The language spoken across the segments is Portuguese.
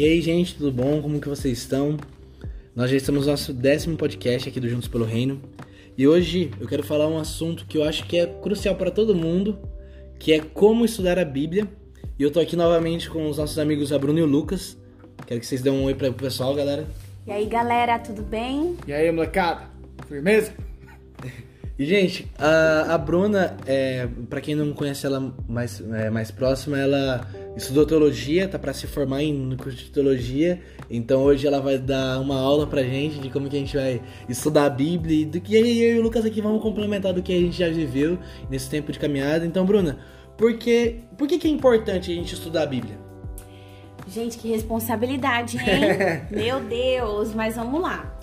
E aí, gente, tudo bom? Como que vocês estão? Nós já estamos no nosso décimo podcast aqui do Juntos pelo Reino. E hoje eu quero falar um assunto que eu acho que é crucial para todo mundo, que é como estudar a Bíblia. E eu tô aqui novamente com os nossos amigos a Bruno e o Lucas. Quero que vocês dêem um oi para o pessoal, galera. E aí, galera, tudo bem? E aí, molecada? Firmeza? E, gente, a, a Bruna, é, para quem não conhece ela mais, é, mais próxima, ela estudou teologia, tá para se formar em, curso de teologia. Então hoje ela vai dar uma aula pra gente de como que a gente vai estudar a Bíblia e do que eu e o Lucas aqui vamos complementar do que a gente já viveu nesse tempo de caminhada. Então, Bruna, por que, por que, que é importante a gente estudar a Bíblia? Gente, que responsabilidade, hein? Meu Deus, mas vamos lá.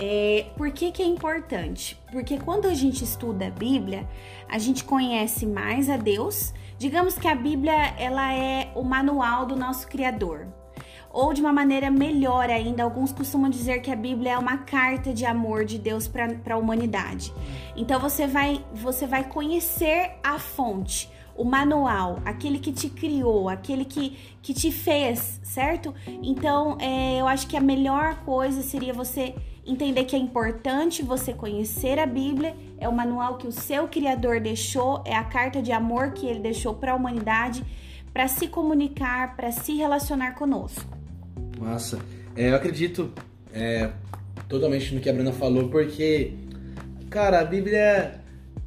É, por que, que é importante? Porque quando a gente estuda a Bíblia, a gente conhece mais a Deus. Digamos que a Bíblia ela é o manual do nosso Criador. Ou de uma maneira melhor ainda, alguns costumam dizer que a Bíblia é uma carta de amor de Deus para a humanidade. Então você vai, você vai conhecer a fonte, o manual, aquele que te criou, aquele que, que te fez, certo? Então é, eu acho que a melhor coisa seria você entender que é importante você conhecer a Bíblia, é o manual que o seu Criador deixou, é a carta de amor que ele deixou para a humanidade, para se comunicar, para se relacionar conosco. Massa. É, eu acredito é, totalmente no que a Bruna falou, porque, cara, a Bíblia,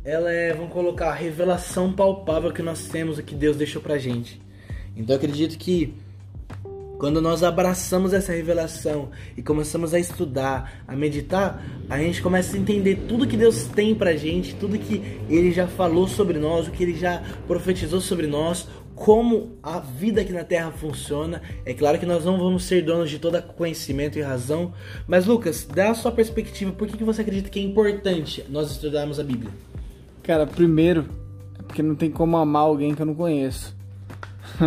ela é, vamos colocar, a revelação palpável que nós temos, o que Deus deixou pra gente. Então eu acredito que quando nós abraçamos essa revelação e começamos a estudar, a meditar, a gente começa a entender tudo que Deus tem pra gente, tudo que Ele já falou sobre nós, o que Ele já profetizou sobre nós, como a vida aqui na Terra funciona. É claro que nós não vamos ser donos de todo conhecimento e razão, mas Lucas, dá a sua perspectiva, por que, que você acredita que é importante nós estudarmos a Bíblia? Cara, primeiro, é porque não tem como amar alguém que eu não conheço.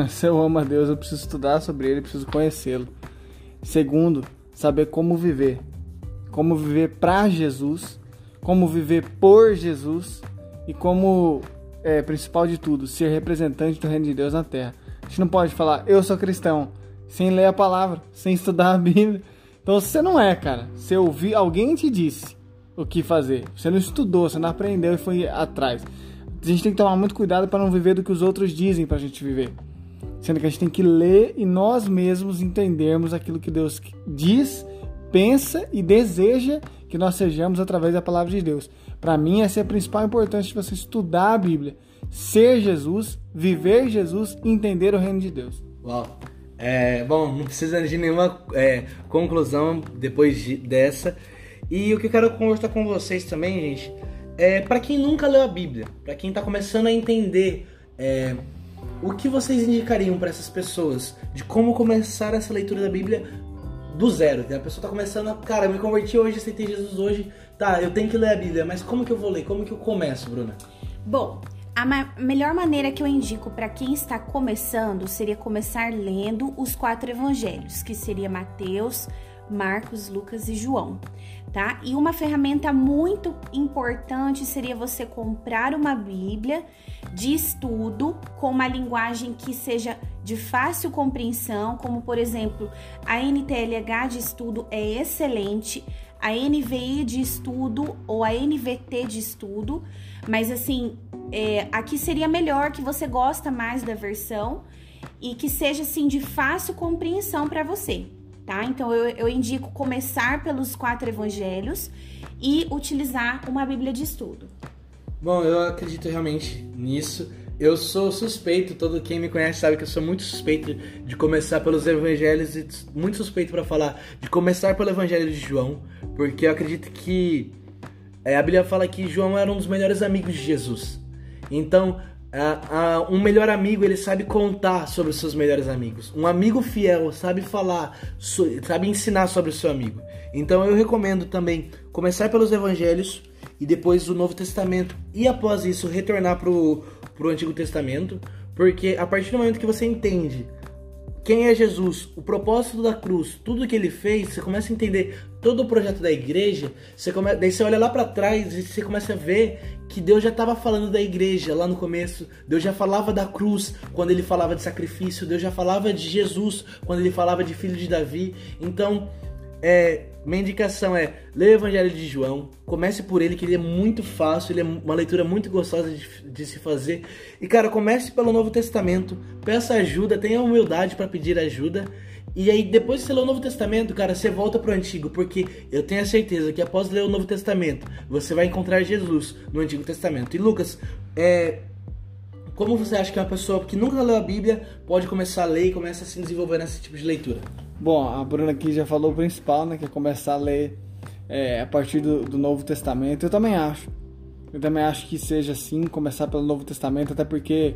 Se eu amo a Deus, eu preciso estudar sobre Ele, preciso conhecê-lo. Segundo, saber como viver. Como viver para Jesus, como viver por Jesus e como, é, principal de tudo, ser representante do reino de Deus na terra. A gente não pode falar, eu sou cristão, sem ler a palavra, sem estudar a Bíblia. Então você não é, cara. Você ouviu, alguém te disse o que fazer. Você não estudou, você não aprendeu e foi atrás. A gente tem que tomar muito cuidado para não viver do que os outros dizem para a gente viver sendo que a gente tem que ler e nós mesmos entendermos aquilo que Deus diz, pensa e deseja que nós sejamos através da palavra de Deus. Para mim, essa é a principal importância de você estudar a Bíblia, ser Jesus, viver Jesus e entender o reino de Deus. Uau! É, bom, não precisa de nenhuma é, conclusão depois de, dessa. E o que eu quero conversar com vocês também, gente, é para quem nunca leu a Bíblia, para quem está começando a entender é, o que vocês indicariam para essas pessoas de como começar essa leitura da Bíblia do zero? A pessoa tá começando, a, cara, me converti hoje, aceitei Jesus hoje, tá, eu tenho que ler a Bíblia, mas como que eu vou ler? Como que eu começo, Bruna? Bom, a ma melhor maneira que eu indico para quem está começando seria começar lendo os quatro evangelhos, que seria Mateus, Marcos, Lucas e João, tá? E uma ferramenta muito importante seria você comprar uma Bíblia de estudo com uma linguagem que seja de fácil compreensão, como por exemplo, a NTLH de estudo é excelente, a NVI de estudo ou a NVT de estudo, mas assim, é, aqui seria melhor que você gosta mais da versão e que seja assim de fácil compreensão para você tá? Então eu, eu indico começar pelos quatro evangelhos e utilizar uma Bíblia de estudo. Bom, eu acredito realmente nisso. Eu sou suspeito, todo quem me conhece sabe que eu sou muito suspeito de começar pelos evangelhos e muito suspeito para falar de começar pelo evangelho de João, porque eu acredito que é, a Bíblia fala que João era um dos melhores amigos de Jesus. Então, Uh, uh, um melhor amigo ele sabe contar sobre os seus melhores amigos. Um amigo fiel sabe falar, so, sabe ensinar sobre o seu amigo. Então eu recomendo também começar pelos evangelhos e depois o Novo Testamento e após isso retornar pro, pro Antigo Testamento, porque a partir do momento que você entende quem é Jesus, o propósito da cruz, tudo que ele fez, você começa a entender todo o projeto da igreja, você come... daí você olha lá para trás e você começa a ver que Deus já estava falando da igreja lá no começo, Deus já falava da cruz quando ele falava de sacrifício, Deus já falava de Jesus quando ele falava de filho de Davi. Então, é, minha indicação é ler o Evangelho de João. Comece por ele, que ele é muito fácil, ele é uma leitura muito gostosa de, de se fazer. E cara, comece pelo Novo Testamento, peça ajuda, tenha humildade para pedir ajuda. E aí, depois que você lê o Novo Testamento, cara, você volta pro Antigo, porque eu tenho a certeza que após ler o Novo Testamento, você vai encontrar Jesus no Antigo Testamento. E Lucas, é, como você acha que uma pessoa que nunca leu a Bíblia pode começar a ler e começa a se desenvolver nesse tipo de leitura? Bom, a Bruna aqui já falou o principal, né? Que é começar a ler é, a partir do, do, Novo Testamento. Eu também acho. Eu também acho que seja assim, começar pelo Novo Testamento, até porque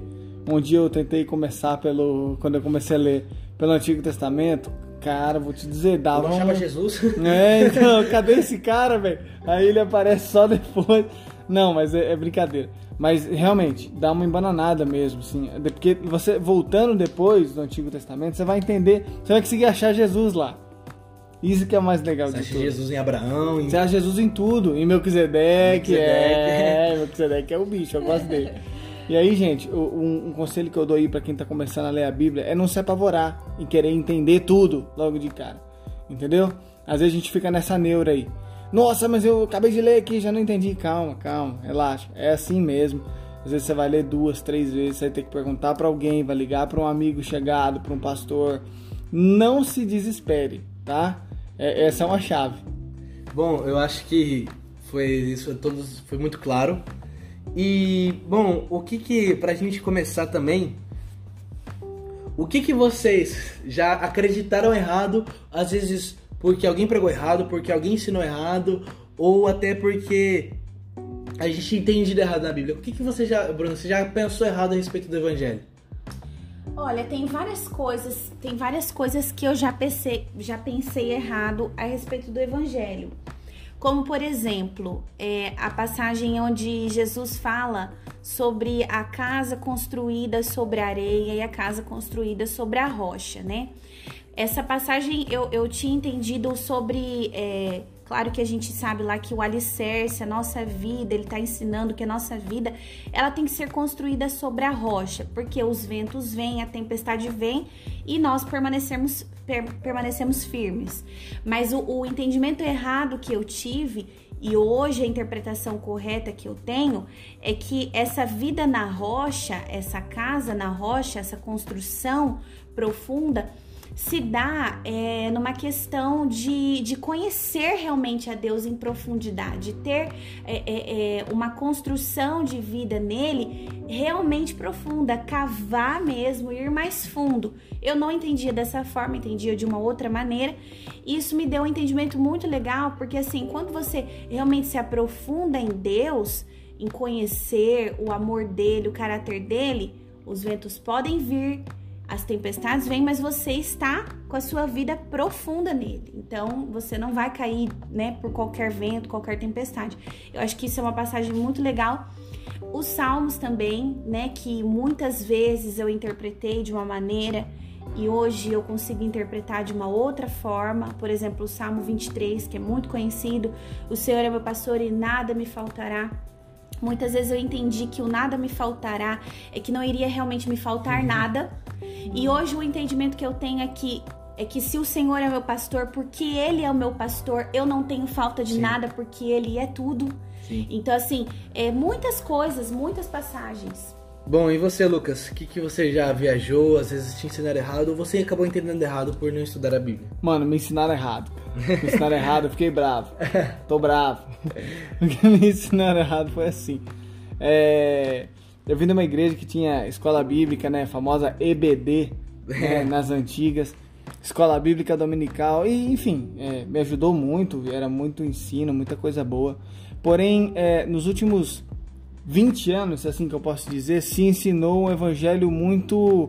um dia eu tentei começar pelo. Quando eu comecei a ler pelo Antigo Testamento, cara, vou te dizer, dava. Não chama Jesus? É, então, cadê esse cara, velho? Aí ele aparece só depois. Não, mas é, é brincadeira. Mas realmente, dá uma embananada mesmo, assim. Porque você, voltando depois do Antigo Testamento, você vai entender, você vai conseguir achar Jesus lá. Isso que é o mais legal você de acha tudo. Jesus em Abraão. Em... Você acha Jesus em tudo. Em Melquisedeque, é. Melquisedeque é o bicho, eu gosto dele. E aí, gente, um, um, conselho que eu dou aí pra quem tá começando a ler a Bíblia é não se apavorar e querer entender tudo logo de cara. Entendeu? Às vezes a gente fica nessa neura aí. Nossa, mas eu acabei de ler aqui já não entendi. Calma, calma, relaxa. É assim mesmo. Às vezes você vai ler duas, três vezes, você vai ter que perguntar para alguém, vai ligar para um amigo chegado, para um pastor. Não se desespere, tá? É, essa é uma chave. Bom, eu acho que foi isso, todos foi muito claro. E bom, o que que pra gente começar também, o que que vocês já acreditaram errado, às vezes porque alguém pregou errado, porque alguém ensinou errado, ou até porque a gente entende errado na Bíblia. O que, que você já, Bruno, você já pensou errado a respeito do Evangelho? Olha, tem várias coisas, tem várias coisas que eu já pensei, já pensei errado a respeito do Evangelho. Como, por exemplo, é, a passagem onde Jesus fala sobre a casa construída sobre a areia e a casa construída sobre a rocha, né? Essa passagem eu, eu tinha entendido sobre. É, claro que a gente sabe lá que o alicerce, a nossa vida, ele está ensinando que a nossa vida ela tem que ser construída sobre a rocha, porque os ventos vêm, a tempestade vem e nós permanecemos, per, permanecemos firmes. Mas o, o entendimento errado que eu tive e hoje a interpretação correta que eu tenho é que essa vida na rocha, essa casa na rocha, essa construção profunda se dá é, numa questão de, de conhecer realmente a Deus em profundidade, ter é, é, é, uma construção de vida nele realmente profunda, cavar mesmo, ir mais fundo. Eu não entendia dessa forma, entendia de uma outra maneira. Isso me deu um entendimento muito legal, porque assim, quando você realmente se aprofunda em Deus, em conhecer o amor dele, o caráter dele, os ventos podem vir, as tempestades vêm, mas você está com a sua vida profunda nele. Então, você não vai cair, né, por qualquer vento, qualquer tempestade. Eu acho que isso é uma passagem muito legal. Os salmos também, né, que muitas vezes eu interpretei de uma maneira e hoje eu consigo interpretar de uma outra forma. Por exemplo, o Salmo 23, que é muito conhecido: O Senhor é meu pastor e nada me faltará. Muitas vezes eu entendi que o nada me faltará é que não iria realmente me faltar nada. E hoje o entendimento que eu tenho é que é que se o Senhor é meu pastor, porque ele é o meu pastor, eu não tenho falta de Sim. nada, porque ele é tudo. Sim. Então assim, é muitas coisas, muitas passagens. Bom, e você, Lucas? O que, que você já viajou? Às vezes te ensinaram errado ou você acabou entendendo errado por não estudar a Bíblia? Mano, me ensinaram errado. Me ensinaram errado, eu fiquei bravo. Tô bravo. O que me ensinaram errado foi assim. É... Eu vim de uma igreja que tinha escola bíblica, né? Famosa EBD, né? nas antigas. Escola bíblica dominical. E, enfim, é, me ajudou muito. Era muito ensino, muita coisa boa. Porém, é, nos últimos 20 anos, assim que eu posso dizer, se ensinou um evangelho muito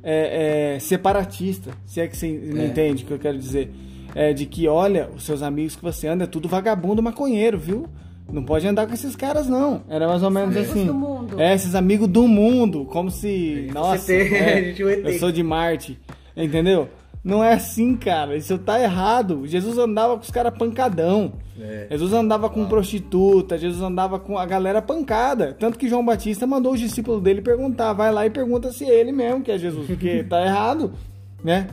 é, é, separatista, se é que você me é. entende o que eu quero dizer. É, de que, olha, os seus amigos que você anda é tudo vagabundo maconheiro, viu? Não pode andar com esses caras, não. Era mais ou menos esses assim. Do mundo. É, esses amigos do mundo. Como se. É, nossa, é, eu sou de Marte. Entendeu? Não é assim, cara. Isso tá errado. Jesus andava com os caras pancadão. É. Jesus andava com prostituta, Jesus andava com a galera pancada. Tanto que João Batista mandou os discípulos dele perguntar. Vai lá e pergunta se é ele mesmo que é Jesus, porque tá errado, né?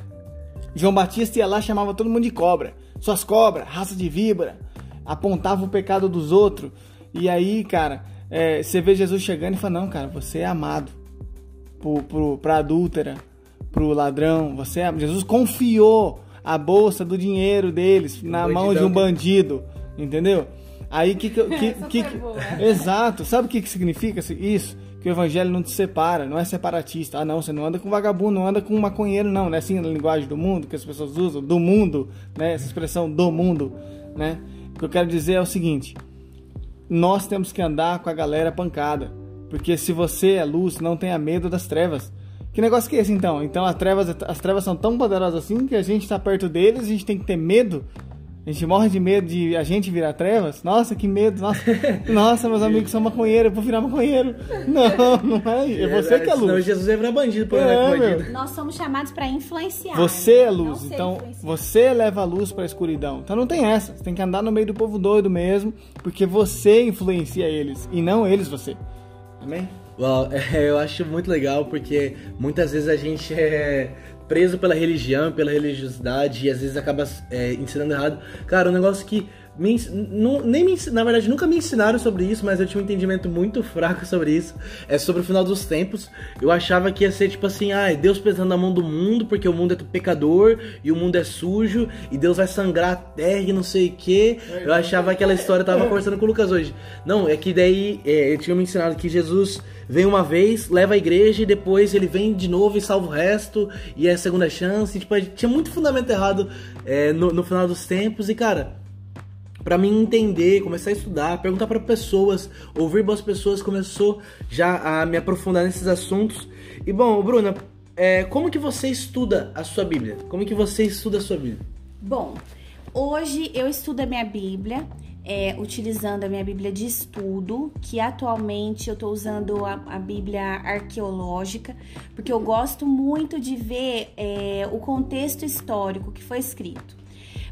João Batista ia lá chamava todo mundo de cobra. Suas cobras, raça de víbora. Apontava o pecado dos outros. E aí, cara, é, você vê Jesus chegando e fala: Não, cara, você é amado pro, pro, pra adúltera, pro ladrão. Você é... Jesus confiou a bolsa do dinheiro deles Um na mão de um que- bandido, entendeu? Aí que que, que, que, exato. Sabe o que que significa isso? Que o evangelho não te separa, não é separatista. Ah, não, você não anda com vagabundo, não anda com maconheiro, não. Não é assim na linguagem do mundo que as pessoas usam, do mundo, né? Essa expressão do mundo, né? O que eu quero dizer é o seguinte: nós temos que andar com a galera pancada. Porque se você é luz, não tenha medo das trevas. Que negócio que é esse então? Então as trevas, as trevas são tão poderosas assim que a gente está perto deles, a gente tem que ter medo. A gente morre de medo de a gente virar trevas. Nossa, que medo. Nossa, nossa meus amigos são maconheiros, eu vou virar maconheiro. Não, não é. É você que é Senão luz. Jesus ia virar bandido, por É, bandido. Nós somos chamados para influenciar. Você é né? Não luz, então você leva a luz para a escuridão. Então não tem essa. Você tem que andar no meio do povo doido mesmo, porque você influencia eles e não eles você. Amém? Uau, é, eu acho muito legal porque muitas vezes a gente é preso pela religião, pela religiosidade e às vezes acaba é, ensinando errado. Cara, um negócio que me nu- nem me, na verdade nunca me ensinaram sobre isso, mas eu tinha um entendimento muito fraco sobre isso. É sobre o final dos tempos. Eu achava que ia ser tipo assim, ah, Deus pesando a mão do mundo porque o mundo é pecador e o mundo é sujo e Deus vai sangrar a terra e não sei o que. Eu achava aquela história, eu tava conversando com o Lucas hoje. Não, é que daí é, eu tinha me ensinado que Jesus vem uma vez, leva a igreja e depois ele vem de novo e salva o resto e é a segunda chance. Tipo, tinha muito fundamento errado é, no, no final dos tempos e, cara, Pra mim entender, começar a estudar, perguntar pra pessoas, ouvir boas pessoas, começou já a me aprofundar nesses assuntos. E bom, Bruna, é, como que você estuda a sua Bíblia? Como que você estuda a sua Bíblia? Bom, hoje eu estudo a minha Bíblia, é, utilizando a minha Bíblia de estudo, que atualmente eu tô usando a, a Bíblia arqueológica, porque eu gosto muito de ver é, o contexto histórico que foi escrito.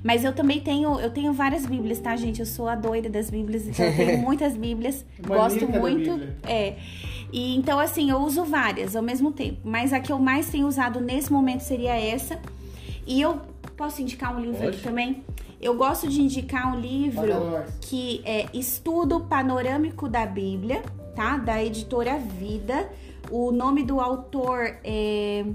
Mas eu também tenho, eu tenho várias Bíblias, tá, gente? Eu sou a doida das Bíblias, então eu tenho muitas Bíblias, gosto muito. É. E então assim, eu uso várias ao mesmo tempo, mas a que eu mais tenho usado nesse momento seria essa. E eu posso indicar um livro Pode. aqui também. Eu gosto de indicar um livro que é Estudo Panorâmico da Bíblia, tá? Da editora Vida. O nome do autor é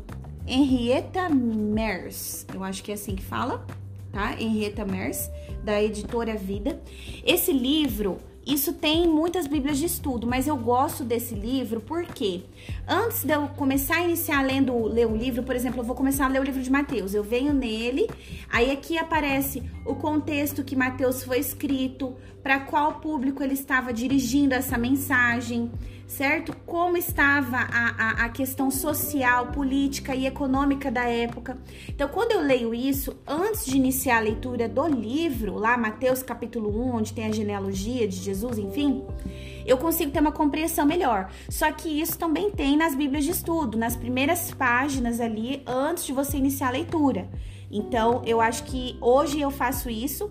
Henrietta Mers. Eu acho que é assim que fala, tá? Henrietta Mers, da editora Vida. Esse livro, isso tem muitas bíblias de estudo, mas eu gosto desse livro porque antes de eu começar a iniciar lendo ler um livro, por exemplo, eu vou começar a ler o livro de Mateus. Eu venho nele, aí aqui aparece o contexto que Mateus foi escrito, para qual público ele estava dirigindo essa mensagem, certo? Como estava a, a, a questão social, política e econômica da época. Então, quando eu leio isso, antes de iniciar a leitura do livro, lá Mateus capítulo 1, onde tem a genealogia de Jesus, enfim, eu consigo ter uma compreensão melhor. Só que isso também tem nas Bíblias de estudo, nas primeiras páginas ali, antes de você iniciar a leitura. Então, eu acho que hoje eu faço isso,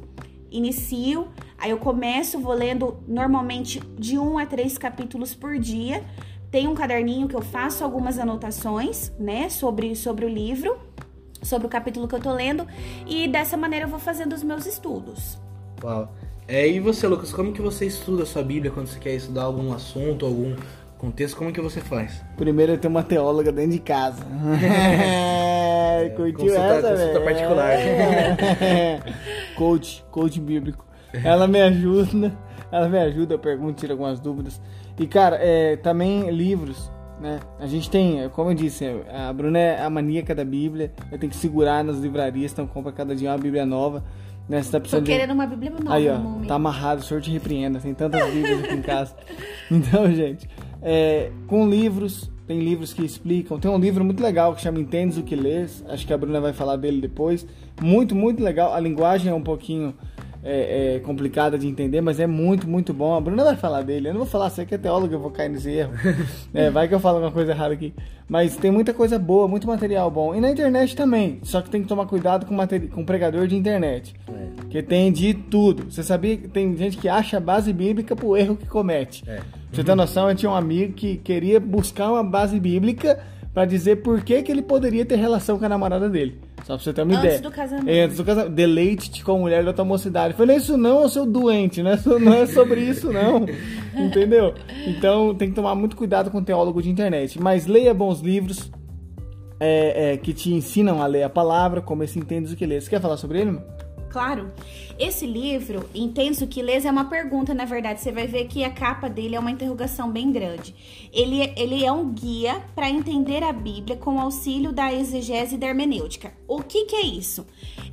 inicio, aí eu começo, vou lendo normalmente de um a três capítulos por dia. Tem um caderninho que eu faço algumas anotações, né, sobre, sobre o livro, sobre o capítulo que eu tô lendo, e dessa maneira eu vou fazendo os meus estudos. Uau. É, e você, Lucas, como que você estuda a sua Bíblia quando você quer estudar algum assunto, algum contexto? Como que você faz? Primeiro eu tenho uma teóloga dentro de casa. Curtiu consulta- essa, consulta particular. É. coach, coach bíblico. Ela me ajuda, ela me ajuda, eu pergunto, tiro algumas dúvidas. E, cara, é, também livros, né? A gente tem, como eu disse, a Bruna é a maníaca da Bíblia. Eu tenho que segurar nas livrarias, então compra cada dia uma Bíblia nova. Né? Você tá Tô precisando de... querendo uma Bíblia nova Aí, ó, no tá amarrado, o senhor te repreenda. Tem tantas bíblias aqui em casa. Então, gente, é, com livros, tem livros que explicam. Tem um livro muito legal que chama Entendes o que Lês. Acho que a Bruna vai falar dele depois. Muito, muito legal. A linguagem é um pouquinho é, é, complicada de entender, mas é muito, muito bom. A Bruna vai falar dele. Eu não vou falar, você que é teólogo, eu vou cair nesse erro. É, vai que eu falo alguma coisa errada aqui. Mas tem muita coisa boa, muito material bom. E na internet também. Só que tem que tomar cuidado com, com pregador de internet. É. Que tem de tudo. Você sabia que tem gente que acha a base bíblica pro erro que comete. É. Você tem noção? Eu tinha um amigo que queria buscar uma base bíblica para dizer por que, que ele poderia ter relação com a namorada dele. Só pra você ter uma antes ideia. Antes do casamento. É, antes do casamento. Deleite-te com a mulher da tua mocidade. Falei, isso não, seu doente, não é, não é sobre isso, não. Entendeu? Então tem que tomar muito cuidado com o teólogo de internet. Mas leia bons livros é, é, que te ensinam a ler a palavra, como esse entende o que lê. Você quer falar sobre ele? Claro. Esse livro, Intenso que Lês, é uma pergunta, na verdade. Você vai ver que a capa dele é uma interrogação bem grande. Ele, ele é um guia para entender a Bíblia com auxílio da exegese e da hermenêutica. O que, que é isso?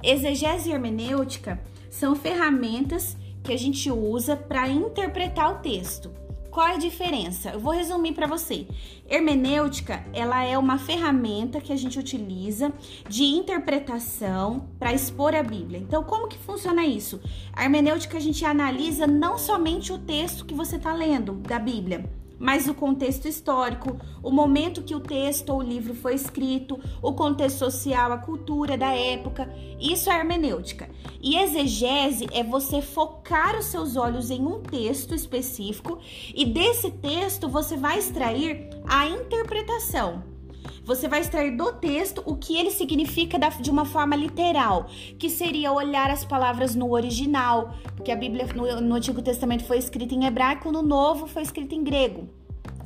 Exegese e hermenêutica são ferramentas que a gente usa para interpretar o texto. Qual é a diferença? Eu vou resumir para você. Hermenêutica, ela é uma ferramenta que a gente utiliza de interpretação para expor a Bíblia. Então, como que funciona isso? A hermenêutica a gente analisa não somente o texto que você está lendo da Bíblia, mas o contexto histórico, o momento que o texto ou o livro foi escrito, o contexto social, a cultura da época. Isso é hermenêutica. E exegese é você focar os seus olhos em um texto específico e desse texto você vai extrair a interpretação. Você vai extrair do texto o que ele significa de uma forma literal, que seria olhar as palavras no original, porque a Bíblia no, Antigo Testamento foi escrita em hebraico, no Novo foi escrita em grego.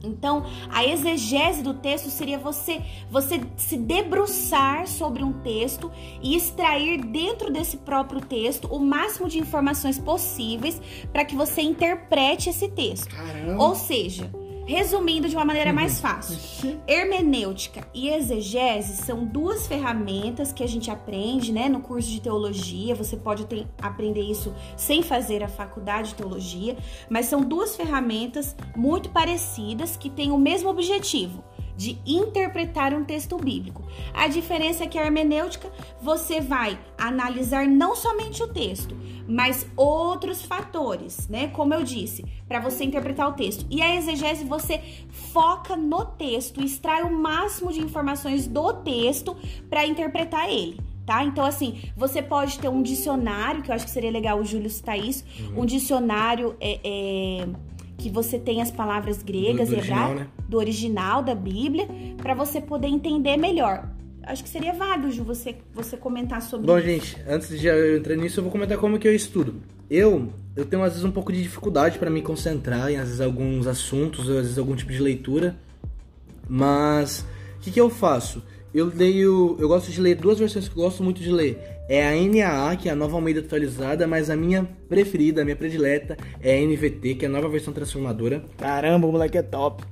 Então, a exegese do texto seria você você se debruçar sobre um texto e extrair dentro desse próprio texto o máximo de informações possíveis para que você interprete esse texto. Caramba. Ou seja, Resumindo de uma maneira mais uhum. fácil, hermenêutica e exegese são duas ferramentas que a gente aprende, né, no curso de teologia. Você pode ter, aprender isso sem fazer a faculdade de teologia, mas são duas ferramentas muito parecidas que têm o mesmo objetivo de interpretar um texto bíblico. A diferença é que a hermenêutica você vai analisar não somente o texto, mas outros fatores, né? Como eu disse, para você interpretar o texto. E a exegese você foca no texto, extrai o máximo de informações do texto para interpretar ele. Tá? Então, assim, você pode ter um dicionário, que eu acho que seria legal o Júlio citar isso, uhum. um dicionário é, é que você tem as palavras gregas do, do original, né? do original da Bíblia, para você poder entender melhor. Acho que seria válido, Ju, você, você comentar sobre Bom, isso. Gente, antes de eu entrar nisso, eu vou comentar como que eu estudo. Eu, eu tenho às vezes um pouco de dificuldade para me concentrar em às vezes alguns assuntos, ou às vezes algum tipo de leitura. Mas o que, que eu faço? Eu leio, eu gosto de ler duas versões que eu gosto muito de ler é a NAA, que é a nova Almeida atualizada, mas a minha preferida, a minha predileta é a NVT, que é a nova versão transformadora. Caramba, o moleque é top.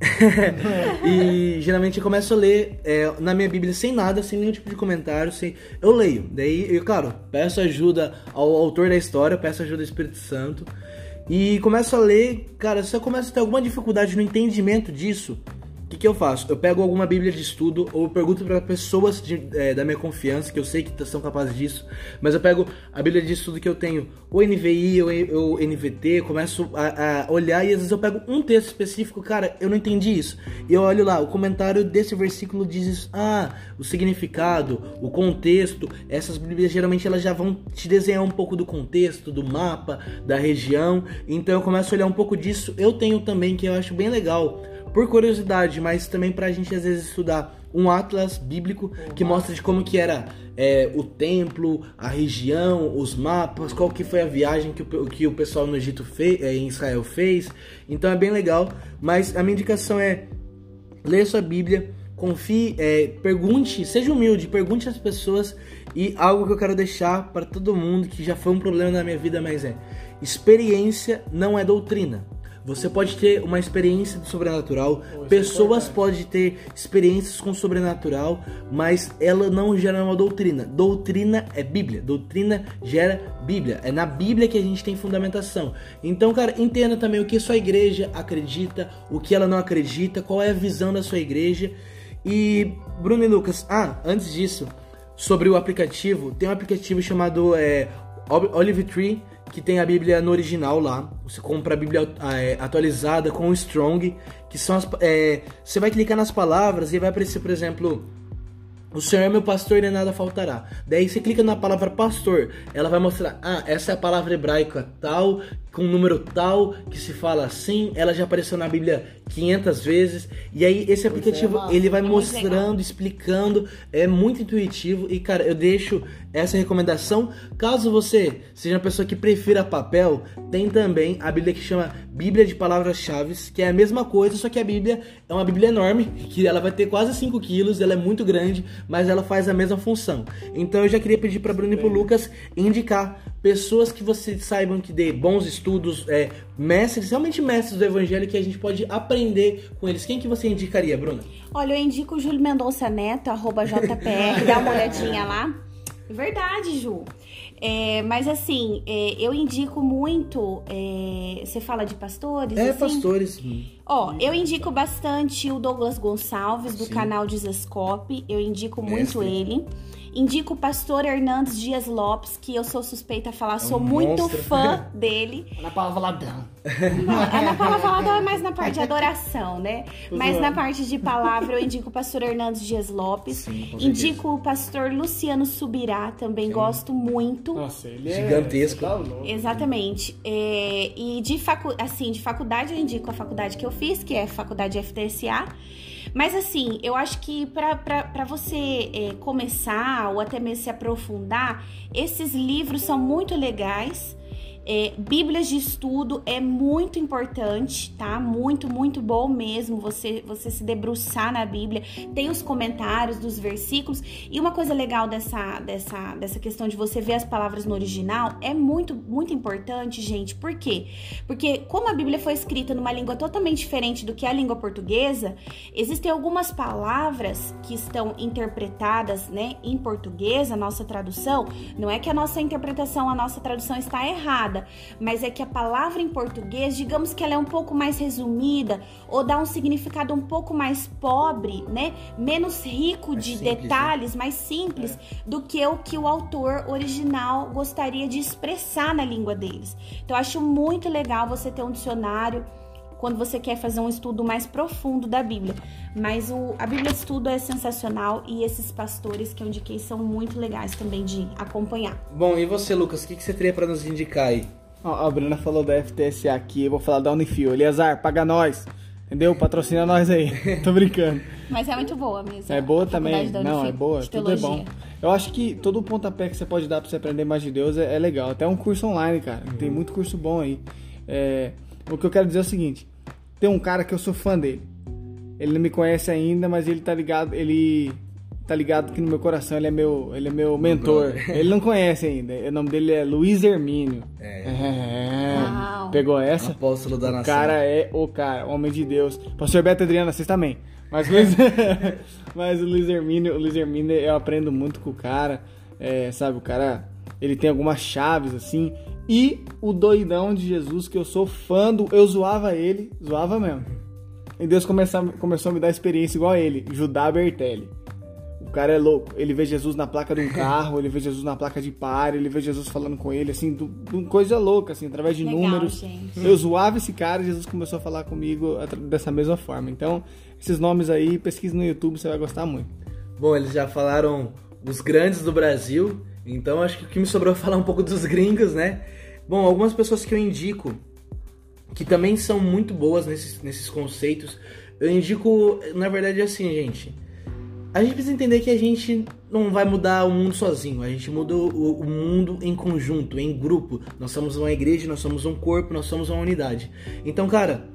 e geralmente eu começo a ler é, na minha Bíblia sem nada, sem nenhum tipo de comentário, sem... eu leio. Daí, eu, claro, peço ajuda ao autor da história, peço ajuda ao Espírito Santo. E começo a ler, cara, se eu começo a ter alguma dificuldade no entendimento disso, o que, que, eu faço? Eu pego alguma Bíblia de estudo ou pergunto para pessoas de, é, da minha confiança, que eu sei que são capazes disso, mas eu pego a Bíblia de estudo que eu tenho, ou NVI ou, NVT, começo a, a, olhar e às vezes eu pego um texto específico, cara, eu não entendi isso. E eu olho lá, o comentário desse versículo diz isso, ah, o significado, o contexto, essas Bíblias geralmente elas já vão te desenhar um pouco do contexto, do mapa, da região, então eu começo a olhar um pouco disso. Eu tenho também, que eu acho bem legal por curiosidade, mas também pra gente às vezes estudar um atlas bíblico que mostra de como que era é, o templo, a região, os mapas, qual que foi a viagem que o, que o pessoal no Egito fez, é, em Israel fez. Então é bem legal, mas a minha indicação é ler sua Bíblia, confie, é, pergunte, seja humilde, pergunte às pessoas e algo que eu quero deixar para todo mundo que já foi um problema na minha vida, mas é experiência não é doutrina. Você pode ter uma experiência do sobrenatural, é pessoas podem ter experiências com o sobrenatural, mas ela não gera uma doutrina. Doutrina é Bíblia, doutrina gera Bíblia. É na Bíblia que a gente tem fundamentação. Então, cara, entenda também o que sua igreja acredita, o que ela não acredita, qual é a visão da sua igreja. E Bruno e Lucas, ah, antes disso, sobre o aplicativo, tem um aplicativo chamado é, Olive Tree, que tem a Bíblia no original lá. Você compra a Bíblia é, atualizada com o Strong, que são as. É, você vai clicar nas palavras e vai aparecer, por exemplo. O Senhor é meu pastor e nada faltará. Daí você clica na palavra pastor, ela vai mostrar, ah, essa é a palavra hebraica tal, com um número tal, que se fala assim, ela já apareceu na Bíblia 500 vezes. E aí esse é aplicativo, é ele vai mostrando, explicando, é muito intuitivo e cara, eu deixo essa recomendação. Caso você seja uma pessoa que prefira papel, tem também a Bíblia que chama Bíblia de Palavras-Chave, que é a mesma coisa, só que a Bíblia é uma Bíblia enorme, que ela vai ter quase 5 quilos, ela é muito grande, mas ela faz a mesma função. Então eu já queria pedir para Bruno e para Lucas indicar pessoas que vocês saibam que dê bons estudos, é, mestres, realmente mestres do evangelho que a gente pode aprender com eles. Quem que você indicaria, Bruna? Olha, eu indico o Júlio Mendonça Neto, arroba JPR, dá uma olhadinha lá. Verdade, Ju. É, mas assim, é, eu indico muito. É, você fala de pastores? É, assim? pastores. Ó, eu indico bastante o Douglas Gonçalves, do Sim. canal Dizascope. Eu indico muito ele. Indico o pastor Hernandes Dias Lopes, que eu sou suspeita a falar, é sou muito monstro. fã dele. Ana Paula Valadão. Ana Paula Valadão é mais na parte de adoração, né? Mas na parte de palavra eu indico o pastor Hernandes Dias Lopes. Sim, indico o pastor Luciano Subirá, também Sim. gosto muito. Nossa, ele é gigantesco. É Exatamente. É, e de, facu assim, de faculdade eu indico a faculdade que eu fiz, que é a faculdade FTSA. Mas assim, eu acho que para você é, começar ou até mesmo se aprofundar, esses livros são muito legais. É, Bíblias de estudo é muito importante, tá? Muito, muito bom mesmo você, você se debruçar na Bíblia. Tem os comentários dos versículos. E uma coisa legal dessa, dessa, dessa questão de você ver as palavras no original é muito, muito importante, gente. Por quê? Porque como a Bíblia foi escrita numa língua totalmente diferente do que a língua portuguesa, existem algumas palavras que estão interpretadas, né, em português, a nossa tradução. Não é que a nossa interpretação, a nossa tradução está errada mas é que a palavra em português, digamos que ela é um pouco mais resumida ou dá um significado um pouco mais pobre, né? Menos rico mais de simples, né? detalhes, né? mais simples é. do que o que o autor original gostaria de expressar na língua deles. Então eu acho muito legal você ter um dicionário quando você quer fazer um estudo mais profundo da Bíblia. Mas o, a Bíblia de Estudo é sensacional e esses pastores que eu indiquei são muito legais também de acompanhar. Bom, e você, Lucas, o que, que você teria para nos indicar aí? Ó, a Bruna falou da FTSA aqui, eu vou falar da Unifio. Eliazar, paga nós! Entendeu? Patrocina nós aí. Tô brincando. Mas é muito boa mesmo. É boa também. Não, é boa. Tudo é bom. Eu acho que todo o pontapé que você pode dar pra você aprender mais de Deus é, é legal. Até um curso online, cara. Uhum. Tem muito curso bom aí. É, o que eu quero dizer é o seguinte: tem um cara que eu sou fã dele. Ele não me conhece ainda, mas ele tá ligado, ele tá ligado que no meu coração ele é meu, ele é meu mentor. Ele não conhece ainda. O nome dele é Luiz Hermínio. É. é. Pegou essa? Apóstolo da o nação. O cara é o cara, homem de Deus. Pastor Beto Adriana, vocês também. Mas, Luiz... mas o Luiz Hermínio, o Luiz Hermínio, eu aprendo muito com o cara. É, sabe, o cara, ele tem algumas chaves assim. E o doidão de Jesus, que eu sou fã do. Eu zoava ele, zoava mesmo. E Deus começou, começou a me dar experiência igual a ele, Judá Bertelli. O cara é louco. Ele vê Jesus na placa de um carro, ele vê Jesus na placa de par, ele vê Jesus falando com ele, assim, do, do coisa louca, assim, através de Legal, números. Gente. Eu zoava esse cara e Jesus começou a falar comigo dessa mesma forma. Então, esses nomes aí, pesquise no YouTube, você vai gostar muito. Bom, eles já falaram os grandes do Brasil, então acho que o que me sobrou é falar um pouco dos gringos, né? Bom, algumas pessoas que eu indico que também são muito boas nesses, nesses conceitos, eu indico, na verdade, assim, gente. A gente precisa entender que a gente não vai mudar o mundo sozinho, a gente muda o, o, mundo em conjunto, em grupo. Nós somos uma igreja, nós somos um corpo, nós somos uma unidade. Então, cara,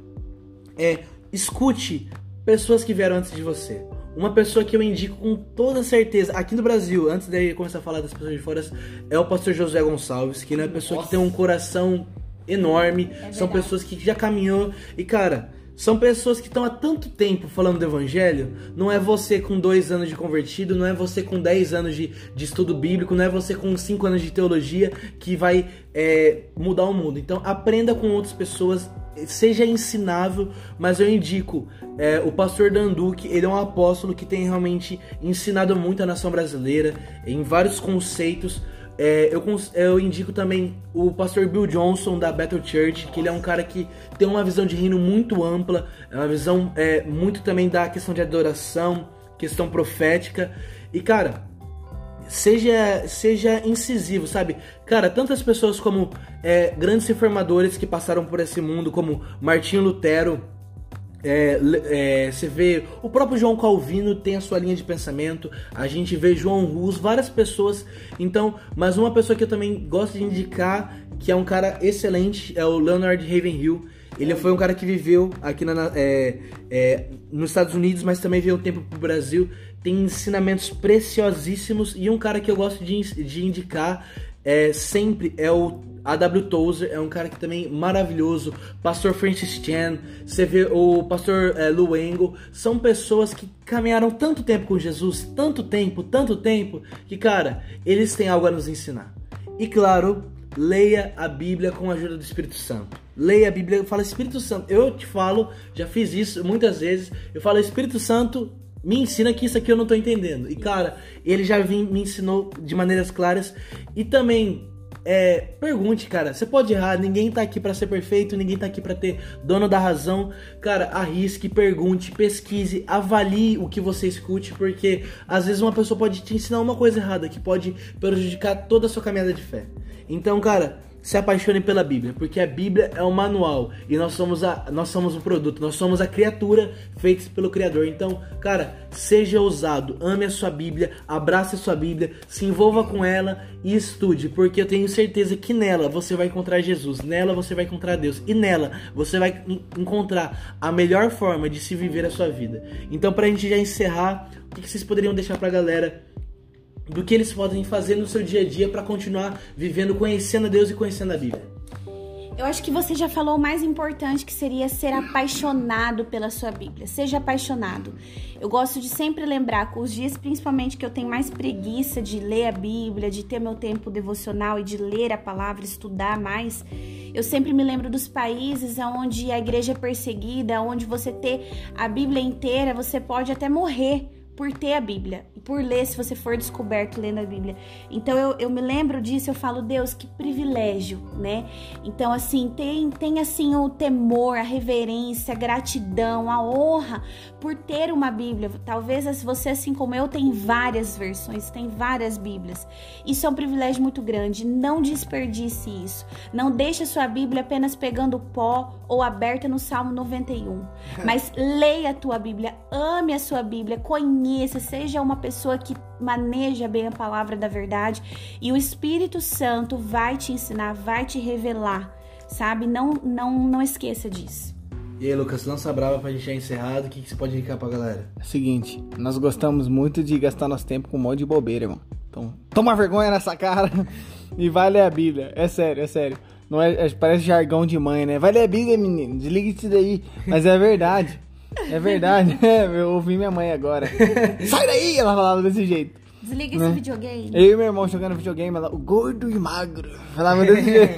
é, escute pessoas que vieram antes de você. Uma pessoa que eu indico com toda certeza, aqui no Brasil, antes de começar a falar das pessoas de fora, é o pastor José Gonçalves, que é uma pessoa Nossa. que tem um coração enorme, é são pessoas que já caminhou. E cara, são pessoas que estão há tanto tempo falando do evangelho. Não é você com dois anos de convertido, não é você com dez anos de, de estudo bíblico, não é você com cinco anos de teologia que vai é, mudar o mundo. Então aprenda com outras pessoas, seja ensinável, mas eu indico é, o pastor Danduque, ele é um apóstolo que tem realmente ensinado muito a nação brasileira em vários conceitos. É, eu, eu indico também o pastor Bill Johnson da Bethel Church, que ele é um cara que tem uma visão de reino muito ampla, é uma visão é, muito também da questão de adoração, questão profética. E cara, seja, seja incisivo, sabe? Cara, tantas pessoas como é, grandes reformadores que passaram por esse mundo, como Martinho Lutero, é, é, você vê o próprio João Calvino tem a sua linha de pensamento, a gente vê João Rus, várias pessoas. Então, mas uma pessoa que eu também gosto de indicar, que é um cara excelente, é o Leonard Ravenhill. Ele foi um cara que viveu aqui na- é, é, nos Estados Unidos, mas também veio um tempo pro Brasil. Tem ensinamentos preciosíssimos e um cara que eu gosto de, de indicar é, sempre é o A.W. Tozer, é um cara que também maravilhoso. Pastor Francis Chan, você vê o pastor é, Lou Engle, são pessoas que caminharam tanto tempo com Jesus, tanto tempo, tanto tempo, que cara, eles têm algo a nos ensinar. E claro, leia a Bíblia com a ajuda do Espírito Santo. Leia a Bíblia fala Espírito Santo. Eu te falo, já fiz isso muitas vezes. Eu falo Espírito Santo, me ensina que isso aqui eu não tô entendendo. E cara, ele já me ensinou de maneiras claras. E também, é, pergunte, cara. Você pode errar, ninguém tá aqui pra ser perfeito, ninguém tá aqui pra ter dono da razão. Cara, arrisque, pergunte, pesquise, avalie o que você escute, porque às vezes uma pessoa pode te ensinar uma coisa errada que pode prejudicar toda a sua caminhada de fé. Então, cara, se apaixone pela Bíblia, porque a Bíblia é o manual e nós somos a nós somos o produto, nós somos a criatura feita pelo Criador. Então, cara, seja ousado, ame a sua Bíblia, abrace a sua Bíblia, se envolva com ela e estude, porque eu tenho certeza que nela você vai encontrar Jesus, nela você vai encontrar Deus e nela você vai en- encontrar a melhor forma de se viver a sua vida. Então, pra gente já encerrar, o que vocês poderiam deixar pra galera? Do que eles podem fazer no seu dia a dia para continuar vivendo, conhecendo a Deus e conhecendo a Bíblia. Eu acho que você já falou o mais importante que seria ser apaixonado pela sua Bíblia. Seja apaixonado. Eu gosto de sempre lembrar com os dias, principalmente que eu tenho mais preguiça de ler a Bíblia, de ter meu tempo devocional e de ler a palavra, estudar mais. Eu sempre me lembro dos países onde a igreja é perseguida, onde você ter a Bíblia inteira, você pode até morrer por ter a Bíblia por ler se você for descoberto lendo a Bíblia. Então eu, eu me lembro disso, eu falo, Deus, que privilégio, né? Então, assim, tem, tem assim o temor, a reverência, a gratidão, a honra por ter uma Bíblia. Talvez você, assim como eu, tem várias versões, tem várias Bíblias. Isso é um privilégio muito grande. Não desperdice isso. Não deixe a sua Bíblia apenas pegando pó ou aberta no Salmo 91. Mas leia a tua Bíblia, ame a sua Bíblia, conheça, seja uma pessoa que maneja bem a palavra da verdade e o Espírito Santo vai te ensinar, vai te revelar, sabe? Não, não, não esqueça disso. E aí, Lucas, lança brava pra gente já encerrado, o que, que você pode indicar pra galera? É o seguinte, nós gostamos muito de gastar nosso tempo com um monte de bobeira, irmão. Então, toma vergonha nessa cara e vai ler a Bíblia. É sério, é sério. Não é, é- parece jargão de mãe, né? Vai ler a Bíblia, menino. Desliga isso daí. Mas é verdade. É verdade. É, eu ouvi minha mãe agora. Sai daí! Ela falava desse jeito. Desliga Né? esse videogame. Eu e meu irmão jogando videogame, ela, o gordo e magro. Falava desse jeito.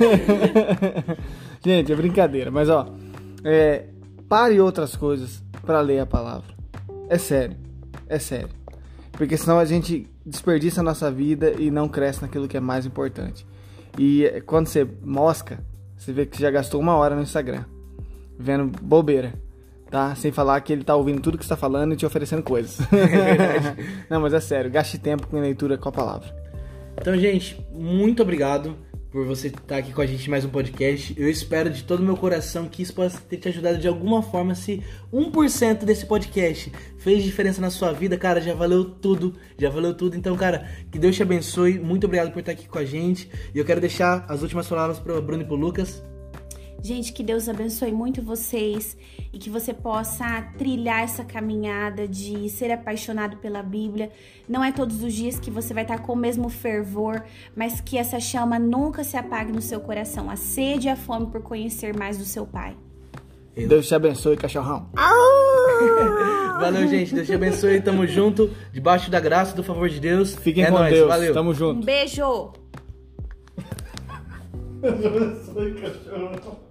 Gente, é brincadeira, mas ó, é, pare outras coisas pra ler a palavra. É sério, é sério. Porque senão a gente desperdiça a nossa vida e não cresce naquilo que é mais importante. E é, quando você mosca, você vê que já gastou uma hora no Instagram, vendo bobeira. Tá? Sem falar que ele tá ouvindo tudo que você tá falando e te oferecendo coisas. não, mas é sério, gaste tempo com leitura com a palavra. Então, gente, muito obrigado por você estar aqui com a gente em mais um podcast. Eu espero de todo o meu coração que isso possa ter te ajudado de alguma forma. Se 1% desse podcast fez diferença na sua vida, cara, já valeu tudo. Já valeu tudo. Então, cara, que Deus te abençoe. Muito obrigado por estar aqui com a gente. E eu quero deixar as últimas palavras para o Bruno e para o Lucas. Gente, que Deus abençoe muito vocês e que você possa trilhar essa caminhada de ser apaixonado pela Bíblia. Não é todos os dias que você vai estar com o mesmo fervor, mas que essa chama nunca se apague no seu coração. A sede e a fome por conhecer mais do seu Pai. Deus te abençoe, cachorrão. Valeu, gente. Deus te abençoe. Tamo junto. Debaixo da graça e do favor de Deus. Fiquem é com nóis. Deus. Valeu. Tamo Um junto. beijo! Deus abençoe, cachorrão.